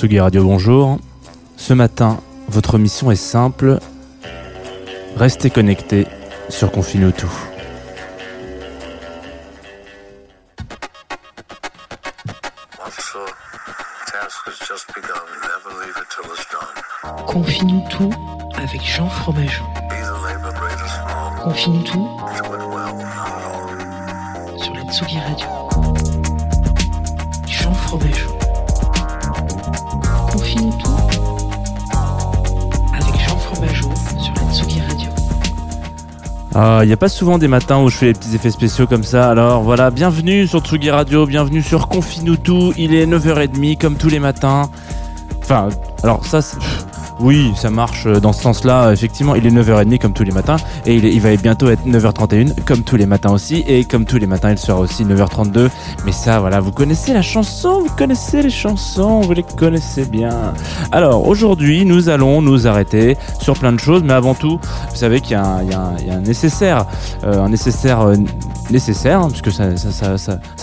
Tsugi Radio, bonjour. Ce matin, votre mission est simple. Restez connectés sur Confine tout. Tout avec Jean Fromageau. Confine-nous tout sur la Tsugi Radio. Jean Fromageau. Ah, il n'y a pas souvent des matins où je fais les petits effets spéciaux comme ça. Alors voilà, bienvenue sur Tsugi Radio, bienvenue sur Confine tout. Il est 9h30 comme tous les matins. Enfin, alors ça, c'est- oui, ça marche euh, dans ce sens-là. Effectivement, il est 9h30 comme tous les matins. Et il, va bientôt être 9h31 comme tous les matins aussi. Et comme tous les matins, il sera aussi 9h32. Mais ça, voilà, vous connaissez la chanson, vous connaissez les chansons, vous les connaissez bien. Alors aujourd'hui, nous allons nous arrêter sur plein de choses. Mais avant tout, vous savez qu'il y, a un- nécessaire, euh, un nécessaire euh, nécessaire, hein, puisque ça,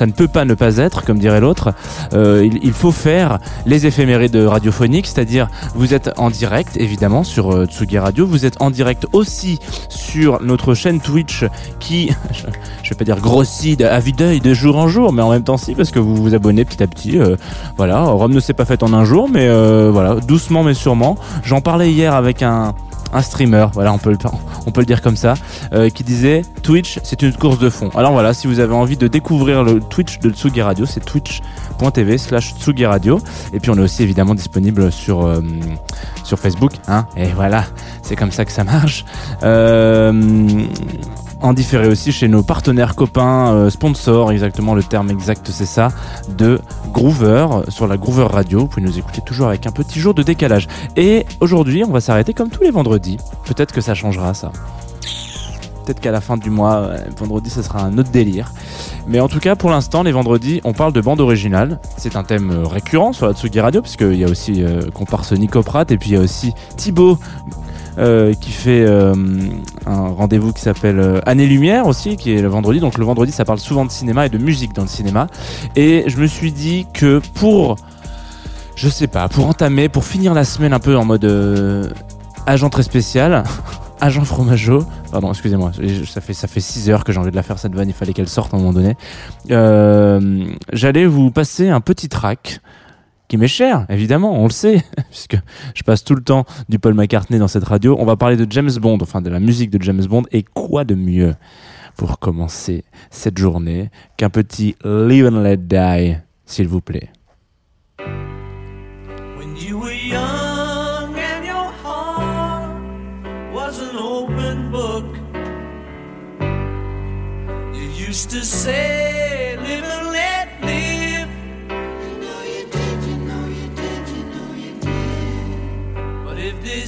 ne peut pas ne pas être, comme dirait l'autre. Euh, il, il faut faire les éphémérides radiophoniques, c'est-à-dire vous êtes en direct, évidemment, sur euh, Tsugi Radio. Vous êtes en direct aussi sur notre chaîne Twitch qui, je, vais pas dire grossit à vue d'œil de jour en jour, mais en même temps si, parce que vous vous abonnez petit à petit. euh, voilà, Rome ne s'est pas faite en un jour, mais euh, voilà, doucement mais sûrement. J'en parlais hier avec un un streamer, voilà, on peut le, dire comme ça, euh, qui disait Twitch, c'est une course de fond. Alors voilà, si vous avez envie de découvrir le Twitch de Tsugi Radio, c'est twitch.tv slash Tsugi Radio. Et puis on est aussi évidemment disponible sur, euh, sur Facebook, hein, et voilà, c'est comme ça que ça marche. Euh, en différé aussi chez nos partenaires copains, euh, sponsors, exactement le terme exact c'est ça, de Groover, sur la Groover Radio. Vous pouvez nous écouter toujours avec un petit jour de décalage. Et aujourd'hui, on va s'arrêter comme tous les vendredis. Peut-être que ça changera ça. Peut-être qu'à la fin du mois, euh, vendredi, ce sera un autre délire. Mais en tout cas, pour l'instant, les vendredis, on parle de bande originale. C'est un thème euh, récurrent sur la Tsugi Radio, puisqu'il y a aussi comparse Nico Pratt, et puis il y a aussi Thibaut euh, qui fait euh, un rendez-vous qui s'appelle euh, Année Lumière aussi, qui est le vendredi. Donc le vendredi, ça parle souvent de cinéma et de musique dans le cinéma. Et je me suis dit que pour, je sais pas, pour entamer, pour finir la semaine un peu en mode euh, agent très spécial, agent fromageau, pardon, excusez-moi, ça fait ça fait 6 heures que j'ai envie de la faire cette vanne, il fallait qu'elle sorte à un moment donné. Euh, J'allais vous passer un petit track qui m'est cher, évidemment, on le sait, puisque je passe tout le temps du Paul McCartney dans cette radio. On va parler de James Bond, enfin de la musique de James Bond, et quoi de mieux pour commencer cette journée qu'un petit Live and Let Die, s'il vous plaît. When you were young and your heart was an open book, you used to say,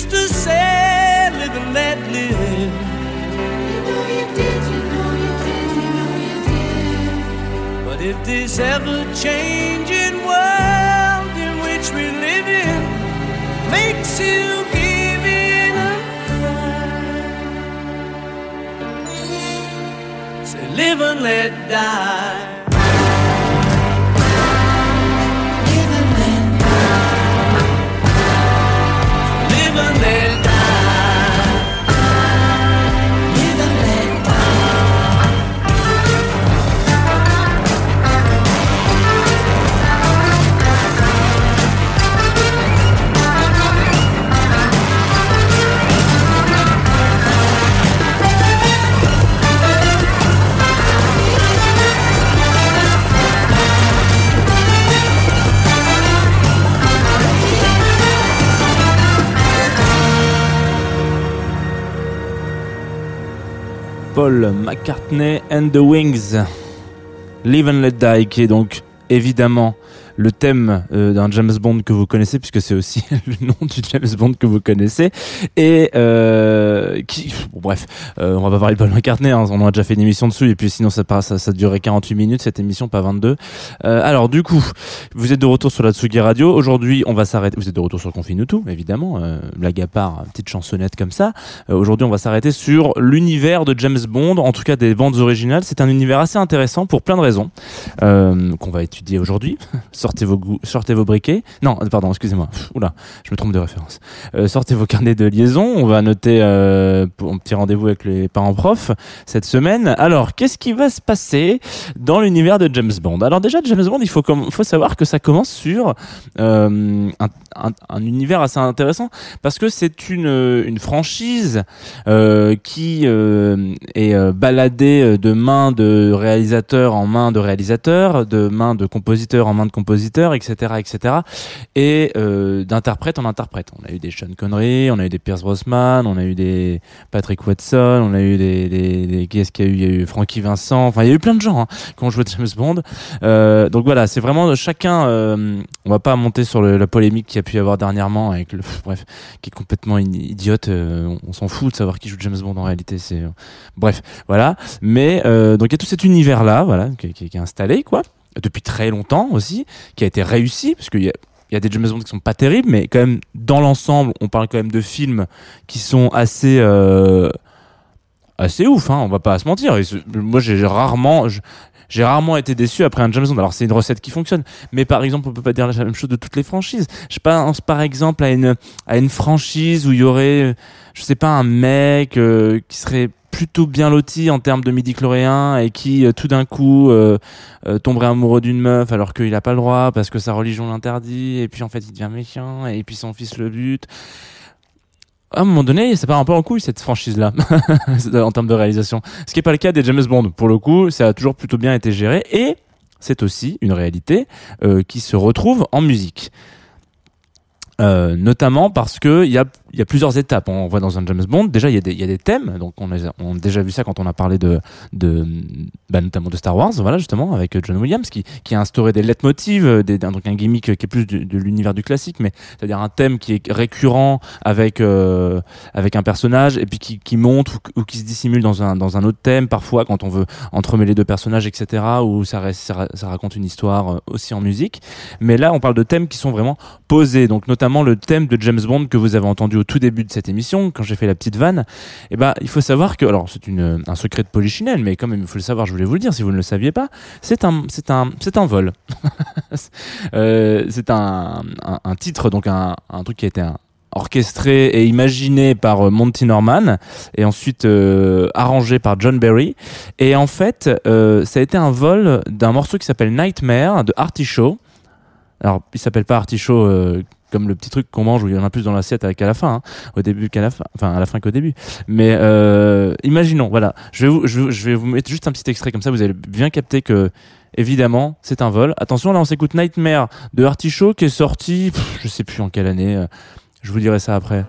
Used to say, live and let live. But if this ever changing world in which we live in makes you give in a cry, say, live and let die. Paul McCartney and the Wings. Live and Let Die, qui est donc évidemment le thème euh, d'un James Bond que vous connaissez, puisque c'est aussi le nom du James Bond que vous connaissez, et euh, qui, bon, bref, euh, on va pas parler de Paul McCartney, hein, on a déjà fait une émission dessus, et puis sinon ça, ça, ça durait 48 minutes cette émission, pas 22. Euh, alors du coup, vous êtes de retour sur la Tsugi Radio. Aujourd'hui, on va s'arrêter. Vous êtes de retour sur Confine tout, évidemment. Euh, blague à part, petite chansonnette comme ça. Euh, Aujourd'hui, on va s'arrêter sur l'univers de James Bond, en tout cas des bandes originales. C'est un univers assez intéressant pour plein de raisons qu'on va étudier aujourd'hui. sortez vos briquets. Non, pardon, excusez-moi. Oula, je me trompe de référence. Euh, sortez vos carnets de liaison. On va noter euh, un petit rendez-vous avec les parents profs cette semaine. Alors, qu'est-ce qui va se passer dans l'univers de James Bond? Alors déjà, James Bond, il faut, savoir que ça commence sur euh, un, un- un univers assez intéressant parce que c'est une, une franchise euh, qui euh, est euh, baladée de main de réalisateur en main de réalisateur, de main de compositeur en main de compositeur, etc., etc., et euh, d'interprète en interprète. On a eu des Sean Connery, on a eu des Pierce Brosnan, on a eu des Patrick Watson, on a eu des, des, des qui est-ce qu'il y a eu? Il y a eu Frankie Vincent. Enfin, il y a eu plein de gens hein, qui ont joué James Bond. Euh, donc voilà, c'est vraiment chacun. euh, on va pas monter sur la polémique qu'il y a pu y avoir dernièrement avec le bref, qui est complètement idiote. euh, on, s'en fout de savoir qui joue James Bond en réalité. C'est bref, voilà. Mais euh, donc il y a tout cet univers là, voilà, qui est installé quoi, depuis très longtemps aussi, qui a été réussi parce qu'il y a des James Bond qui sont pas terribles, mais quand même dans l'ensemble, on parle quand même de films qui sont assez euh, assez ouf. Hein, on va pas se mentir. Moi, j'ai rarement, j'ai rarement été déçu après un James Bond. Alors c'est une recette qui fonctionne, mais par exemple, on peut pas dire la même chose de toutes les franchises. Je pense par exemple à une à une franchise où il y aurait, je sais pas, un mec euh, qui serait plutôt bien loti en termes de midi chlorien et qui euh, tout d'un coup euh, euh, tomberait amoureux d'une meuf alors qu'il a pas le droit parce que sa religion l'interdit et puis en fait il devient méchant et puis son fils le bute à un moment donné, ça part un peu en couille cette franchise-là en termes de réalisation. Ce qui n'est pas le cas des James Bond. Pour le coup, ça a toujours plutôt bien été géré et c'est aussi une réalité qui se retrouve en musique. Notamment parce que il y a, il y a plusieurs étapes. On voit dans un James Bond, déjà il y a des, thèmes. Donc on a, on déjà vu ça quand on a parlé de, de bah, notamment de Star Wars, voilà justement avec John Williams qui, qui a instauré des leitmotivs, euh, des, donc un gimmick qui est plus de, l'univers du classique, mais c'est-à-dire un thème qui est récurrent avec euh, avec un personnage et puis qui, qui monte ou, qui se dissimule dans un dans un autre thème parfois quand on veut entremêler deux personnages, etc. Ou ça, ça, ra- ça raconte une histoire euh, aussi en musique. Mais là, on parle de thèmes qui sont vraiment posés. Donc notamment le thème de James Bond que vous avez entendu au tout début de cette émission, quand j'ai fait la petite vanne. Et ben, il faut savoir que, alors c'est un secret de polichinelle, mais quand même il faut le savoir. Je voulais vous le dire si vous ne le saviez pas. C'est un c'est un c'est un vol. Euh, c'est un, titre donc un truc qui a été orchestré et imaginé par euh, Monty Norman et ensuite euh, arrangé par John Barry et en fait ça a été un vol d'un morceau qui s'appelle Nightmare de Artichaut alors il s'appelle pas Artichaut euh, comme le petit truc qu'on mange où il y en a plus dans l'assiette avec à la fin hein, au début qu'à la fin enfin à la fin qu'au début. Mais euh, imaginons voilà. Je vais vous je, vais- je vais vous mettre juste un petit extrait comme ça vous allez bien capter que évidemment c'est un vol. Attention là on s'écoute Nightmare de Artichaut qui est sorti pff, je sais plus en quelle année euh, je vous dirai ça après.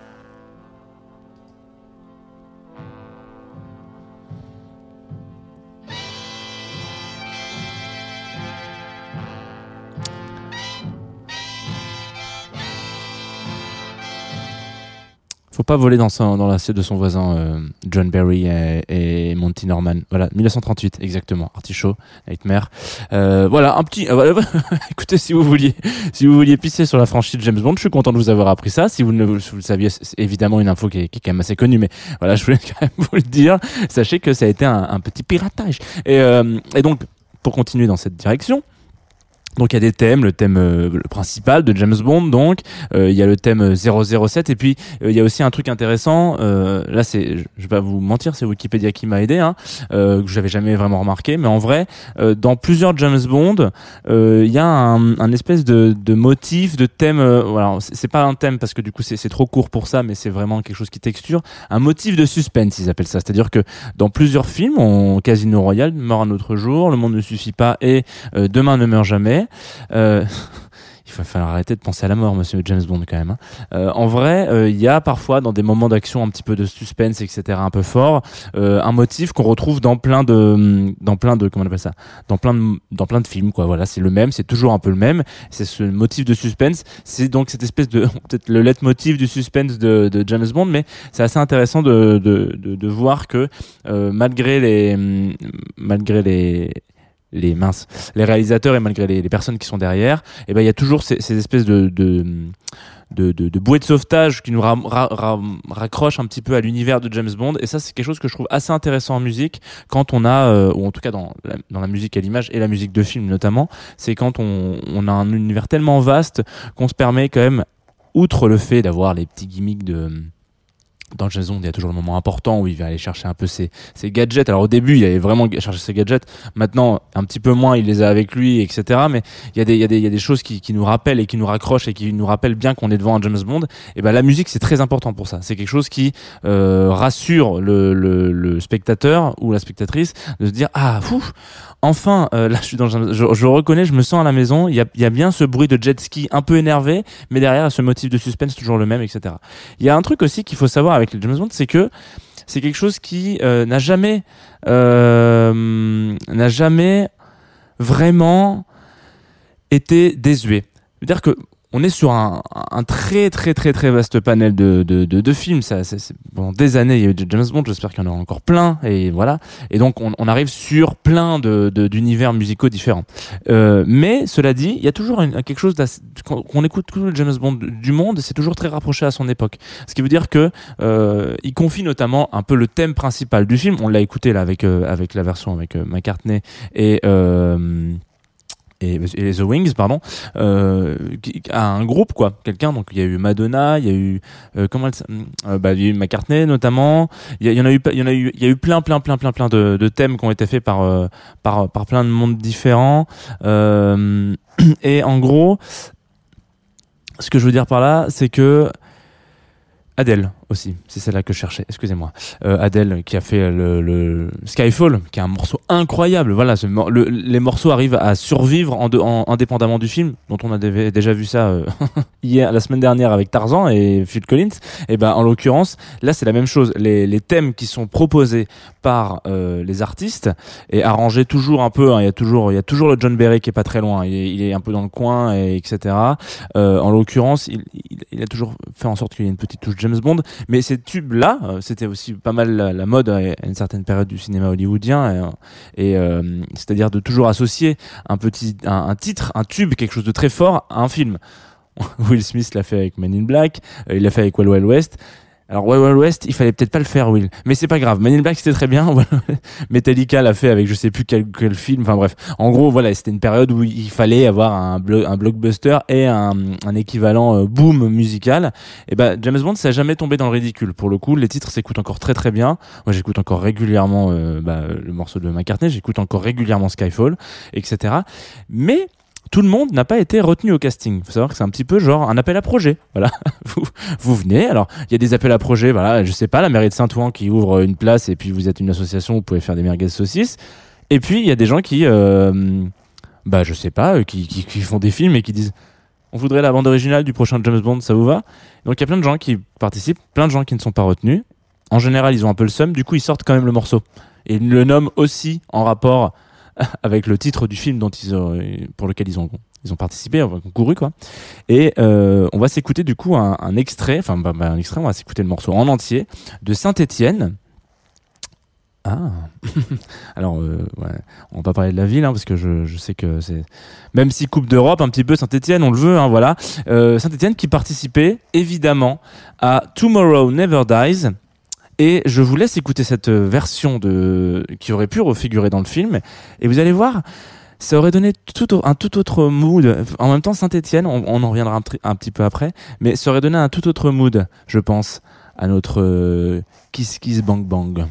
Pas voler dans, son, dans l'assiette de son voisin euh, John Barry et, Monty Norman. Voilà, 1938 exactement. Artichaut, Nightmare. Euh, voilà un petit. euh, écoutez, si vous vouliez, si vous vouliez pisser sur la franchise James Bond, je suis content de vous avoir appris ça. Si vous ne le saviez, c'est évidemment une info qui est, quand même assez connue, mais voilà, je voulais quand même vous le dire. Sachez que ça a été un, petit piratage. Euh, et donc, pour continuer dans cette direction. Donc il y a des thèmes, le thème euh, le principal de James Bond donc, euh, il y a le thème 007 et puis euh, il y a aussi un truc intéressant, euh, là c'est, je vais pas vous mentir, c'est Wikipédia qui m'a aidé, hein, euh, que j'avais jamais vraiment remarqué, mais en vrai, euh, dans plusieurs James Bond, il y a un, un espèce de, de motif, de thème, voilà, c'est pas un thème parce que du coup c'est trop court pour ça, mais c'est vraiment quelque chose qui texture, un motif de suspense ils appellent ça, c'est-à-dire que dans plusieurs films, on, Casino Royale, Mort un autre jour, Le monde ne suffit pas et Demain ne meurt jamais, euh, il va falloir arrêter de penser à la mort, monsieur James Bond, quand même. hein. Euh, en vrai, euh, il y a parfois, dans des moments d'action un petit peu de suspense, etc., un peu fort, un motif qu'on retrouve dans plein de, dans plein de, comment on appelle ça, dans plein de, dans plein de films. Voilà, c'est le même, c'est toujours un peu le même. C'est ce motif de suspense. C'est donc cette espèce de, peut-être le leitmotiv du suspense de, James Bond, mais c'est assez intéressant de, de, de, voir que malgré les, hum, malgré les les minces, les réalisateurs et malgré les, personnes qui sont derrière, et ben il y a toujours ces, ces espèces de de, de, de, de bouées de sauvetage qui nous ra- ra- ra- raccrochent un petit peu à l'univers de James Bond. Et ça, c'est quelque chose que je trouve assez intéressant en musique quand on a, euh, ou en tout cas dans la, dans la musique à l'image et la musique de film notamment, c'est quand on a un univers tellement vaste qu'on se permet quand même, outre le fait d'avoir les petits gimmicks de dans James Bond, il y a toujours le moment important où il va aller chercher un peu ses, gadgets. Alors au début, il avait vraiment cherché ses gadgets. Maintenant, un petit peu moins, il les a avec lui, etc. Mais il y a des, choses qui, nous rappellent et qui nous raccrochent et qui nous rappellent bien qu'on est devant un James Bond. Et ben la musique, c'est très important pour ça. C'est quelque chose qui euh, rassure le, spectateur ou la spectatrice de se dire ah fou, enfin euh, là je suis dans, je, je reconnais, je me sens à la maison. Il y a, il y a bien ce bruit de jet ski un peu énervé, mais derrière ce motif de suspense toujours le même, etc. Il y a un truc aussi qu'il faut savoir avec les James Bond, c'est que c'est quelque chose qui euh, n'a jamais euh, n'a jamais vraiment été désuet. C'est-à-dire que on est sur un, un très très très très vaste panel de, de, de, de films. Ça, ça- pendant des années, il y a eu James Bond. J'espère qu'il y en aura encore plein. Et voilà. Et donc, on, on arrive sur plein de de- d'univers musicaux différents. Euh, mais cela dit, il y a toujours une- quelque chose qu'on écoute tout le James Bond du monde. C'est toujours très rapproché à son époque. Ce qui veut dire que euh, il confie notamment un peu le thème principal du film. On l'a écouté là avec euh, avec la version avec euh, McCartney et euh, et, et The Wings, pardon, euh, à un groupe quoi, quelqu'un. Donc il y a eu Madonna, il y a eu euh, comment elle, euh, bah, il y a eu McCartney notamment. Il y, en a eu, il y en a eu, il y a eu plein, plein, plein, plein, plein de, thèmes qui ont été faits par euh, par par plein de mondes différents. Euh, et en gros, ce que je veux dire par là, c'est que Adèle aussi, c'est celle-là que je cherchais, excusez-moi. Euh, Adèle qui a fait le, Skyfall, qui est un morceau incroyable. Voilà, les morceaux arrivent à survivre indépendamment du film, dont on a dé- déjà vu ça euh, hier, la semaine dernière avec Tarzan et Phil Collins. Et ben, en l'occurrence, là c'est la même chose. Les, thèmes qui sont proposés par euh, les artistes et arrangés toujours un peu. hein, Il y a toujours, le John Berry qui est pas très loin. Il est, un peu dans le coin et etc. Euh, en l'occurrence, il a toujours fait en sorte qu'il y ait une petite touche James Bond. Mais ces tubes-là, euh, c'était aussi pas mal la, mode à une certaine période du cinéma hollywoodien, et, et, euh, c'est-à-dire de toujours associer un petit, un, un titre, un tube, quelque chose de très fort à un film. Will Smith l'a fait avec Men in Black, euh, il l'a fait avec Wild Wild West. Alors Wild West, il fallait peut-être pas le faire, Will, mais c'est pas grave. Black c'était très bien. Metallica l'a fait avec je sais plus quel, quel film. Enfin bref, en gros voilà, c'était une période où il fallait avoir un, blo- un blockbuster et un, équivalent euh, boom musical. Et ben James Bond, ça a jamais tombé dans le ridicule. Pour le coup, les titres s'écoutent encore très très bien. Moi, j'écoute encore régulièrement euh, bah, le morceau de McCartney, j'écoute encore régulièrement Skyfall, etc. Mais tout le monde n'a pas été retenu au casting. Il faut savoir que c'est un petit peu genre un appel à projet. Voilà, vous, vous venez. Alors, il y a des appels à projet. Voilà, je sais pas, la mairie de Saint-Ouen qui ouvre une place et puis vous êtes une association, vous pouvez faire des merguez saucisses. Et puis il y a des gens qui, euh, bah je sais pas, euh, qui, qui, qui font des films et qui disent, on voudrait la bande originale du prochain James Bond, ça vous va? Donc il y a plein de gens qui participent, plein de gens qui ne sont pas retenus. En général, ils ont un peu le seum. Du coup, ils sortent quand même le morceau et ils le nomment aussi en rapport avec le titre du film dont ils ont, pour lequel ils ont ils ont participé, ont concouru quoi. Et euh, on va s'écouter du coup un, un extrait, enfin bah, bah, un extrait, on va s'écouter le morceau en entier de Saint-Étienne. Ah, alors euh, ouais. on va pas parler de la ville hein, parce que je, je sais que c'est même si Coupe d'Europe un petit peu Saint-Étienne, on le veut, hein, voilà. Euh, Saint-Étienne qui participait évidemment à Tomorrow Never Dies. Et je vous laisse écouter cette version de qui aurait pu refigurer dans le film. Et vous allez voir, ça aurait donné un tout autre mood. En même temps, Saint-Étienne, on, en reviendra un petit peu après, mais ça aurait donné un tout autre mood, je pense, à notre euh, Kiss Kiss Bang Bang.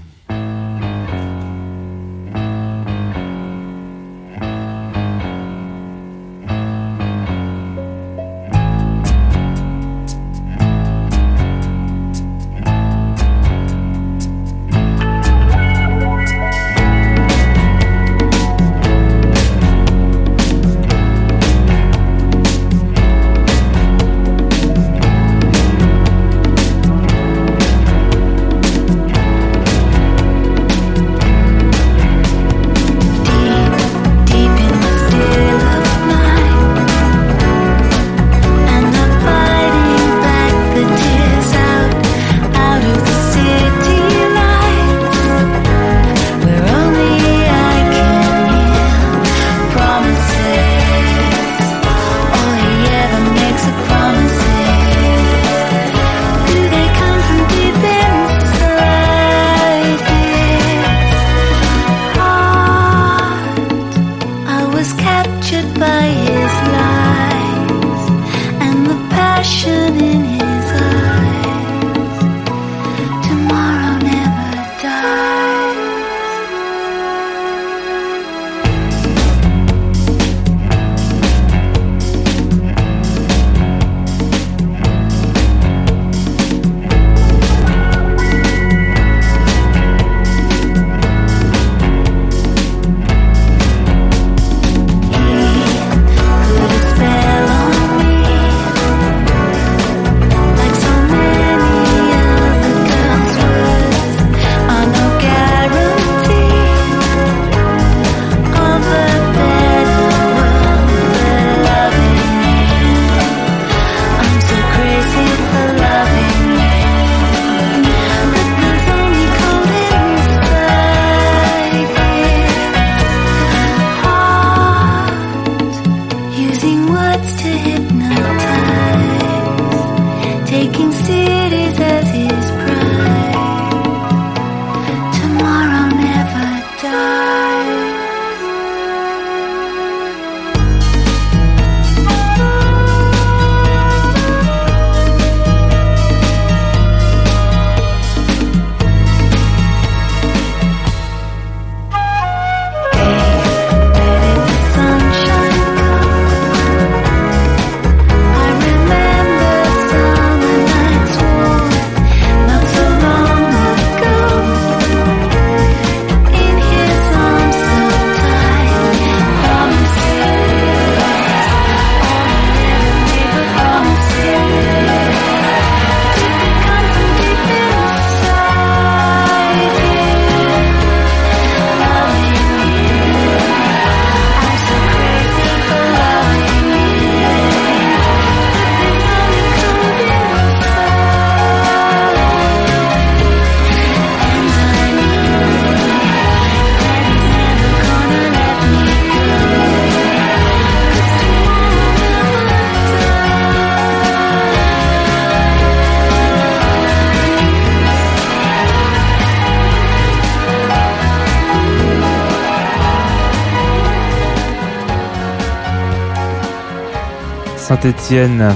Saint-Étienne,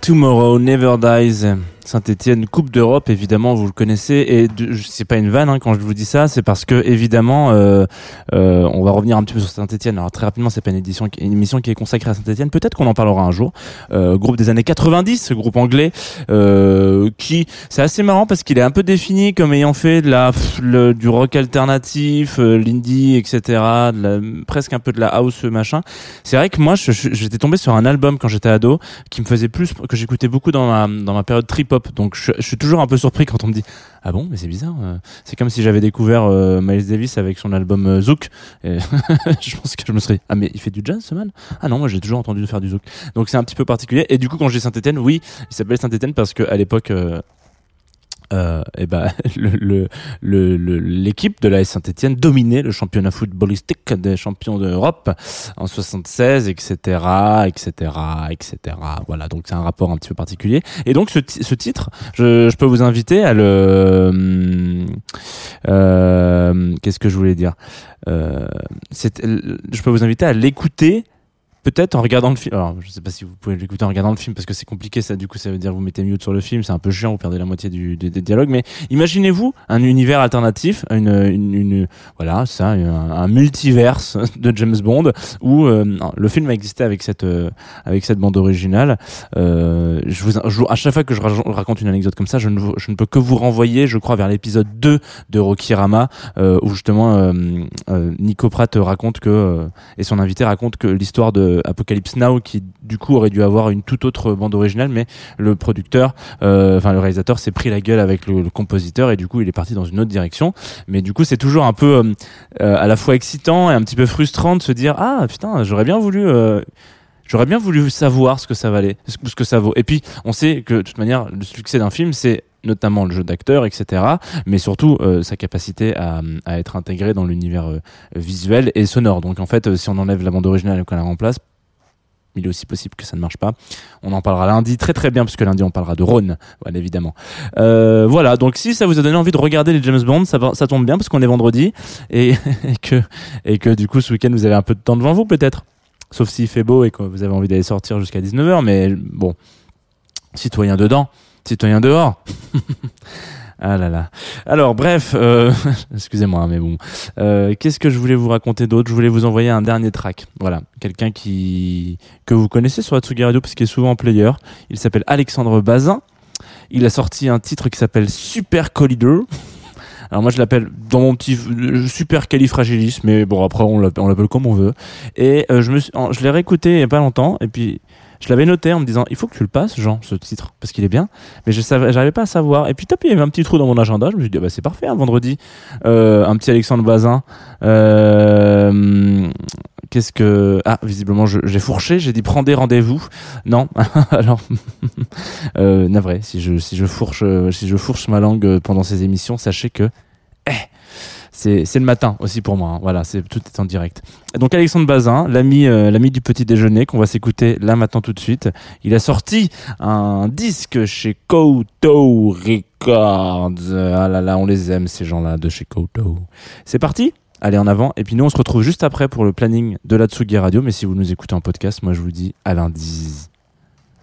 Tomorrow Never Dies. Saint-Étienne, Coupe d'Europe, évidemment, vous le connaissez. Et c'est pas une vanne hein, quand je vous dis ça, c'est parce que évidemment, euh, euh, on va revenir un petit peu sur Saint-Étienne. Alors très rapidement, c'est pas une édition, une émission qui est consacrée à Saint-Étienne. Peut-être qu'on en parlera un jour. Euh, groupe des années 90, ce groupe anglais, euh, qui c'est assez marrant parce qu'il est un peu défini comme ayant fait de la du rock alternatif, euh, l'indie, etc. De la, presque un peu de la house machin. C'est vrai que moi, j'étais tombé sur un album quand j'étais ado qui me faisait plus, que j'écoutais beaucoup dans ma, dans ma période trip hop Donc je, suis toujours un peu surpris quand on me dit ah bon mais c'est bizarre. euh. C'est comme si j'avais découvert euh, Miles Davis avec son album euh, Zouk. Je pense que je me serais dit, ah mais il fait du jazz ce man? Ah non moi j'ai toujours entendu faire du Zouk. Donc c'est un petit peu particulier. Et du coup quand j'ai Saint-Etienne, oui il s'appelle Saint-Etienne parce que à l'époque euh, euh, et ben le- le- le- l'équipe de la Saint-Etienne dominait le championnat footballistique des champions d'Europe en 76 etc etc etc voilà donc c'est un rapport un petit peu particulier. Et donc ce, ce titre je, je peux vous inviter à le euh, qu'est-ce que je voulais dire? Euh, c'est- je peux vous inviter à l'écouter Peut-être en regardant le film. Alors, je sais pas si vous pouvez l'écouter en regardant le film parce que c'est compliqué. Ça, du coup, ça veut dire vous mettez mute sur le film. C'est un peu chiant. Vous perdez la moitié du, des, dialogues. Mais imaginez-vous un univers alternatif, une, une, une- voilà, ça, un, un multiverse de James Bond où euh, le film a existé avec cette euh, avec cette bande originale. Euh, je vous, à chaque fois que je ra- raconte une anecdote comme ça, je ne, je ne peux que vous renvoyer, je crois, vers l'épisode 2 de Rocky Rama euh, où justement Nico Pratt raconte que et son invité raconte que l'histoire de Apocalypse Now qui du coup aurait dû avoir une toute autre bande originale mais le producteur euh, enfin le réalisateur s'est pris la gueule avec le, le compositeur et du coup il est parti dans une autre direction mais du coup c'est toujours un peu euh, euh, à la fois excitant et un petit peu frustrant de se dire ah putain j'aurais bien voulu euh, J'aurais bien voulu savoir ce que ça valait, ce que ça vaut. Et puis, on sait que de toute manière, le succès d'un film, c'est notamment le jeu d'acteur, etc., mais surtout euh, sa capacité à, à être intégré dans l'univers euh, visuel et sonore. Donc en fait, euh, si on enlève la bande originale et qu'on la remplace, il est aussi possible que ça ne marche pas. On en parlera lundi très très bien, puisque lundi on parlera de Rhône, évidemment. Voilà, donc si ça vous a donné envie de regarder les James Bond, ça, ça tombe bien, parce qu'on est vendredi, et, et, que, et que du coup ce week-end vous avez un peu de temps devant vous peut-être. Sauf s'il fait beau et que vous avez envie d'aller sortir jusqu'à 19h, mais bon, citoyen dedans, citoyen dehors. Ah là là. Alors bref, euh, excusez-moi, mais bon. Euh, Qu'est-ce que je voulais vous raconter d'autre? Je voulais vous envoyer un dernier track. Voilà, quelqu'un qui que vous connaissez sur Atsugi Radio parce qu'il est souvent en player. Il s'appelle Alexandre Bazin. Il a sorti un titre qui s'appelle Super Collider. Alors moi je l'appelle dans mon petit euh, super califragilis, mais bon après on l'appelle comme on veut. Et euh, je me suis, je l'ai réécouté il y a pas longtemps et puis je l'avais noté en me disant il faut que tu le passes Jean ce titre parce qu'il est bien. Mais je savais j'arrivais pas à savoir. Et puis top il y avait un petit trou dans mon agenda. Je me suis dit ah bah c'est parfait un vendredi. Euh, un petit Alexandre Bazin. Euh, qu'est-ce que ah visiblement j'ai fourché. J'ai dit prends des rendez-vous. Non. Alors euh, navré. Si je si je fourche euh, si je fourche ma langue euh, pendant ces émissions sachez que eh, c'est le matin aussi pour moi hein. voilà c'est tout est en direct. Donc Alexandre Bazin l'ami euh, l'ami du petit déjeuner qu'on va s'écouter là maintenant tout de suite. Il a sorti un disque chez Koto Records. Ah là là on les aime ces gens là de chez Koto. C'est parti? Allez en avant. Et puis nous on se retrouve juste après pour le planning de la Tsugi Radio. Mais si vous nous écoutez en podcast moi je vous dis à lundi.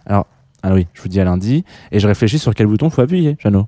Alors ah oui je vous dis à lundi. Et je réfléchis sur quel bouton faut appuyer Jeannot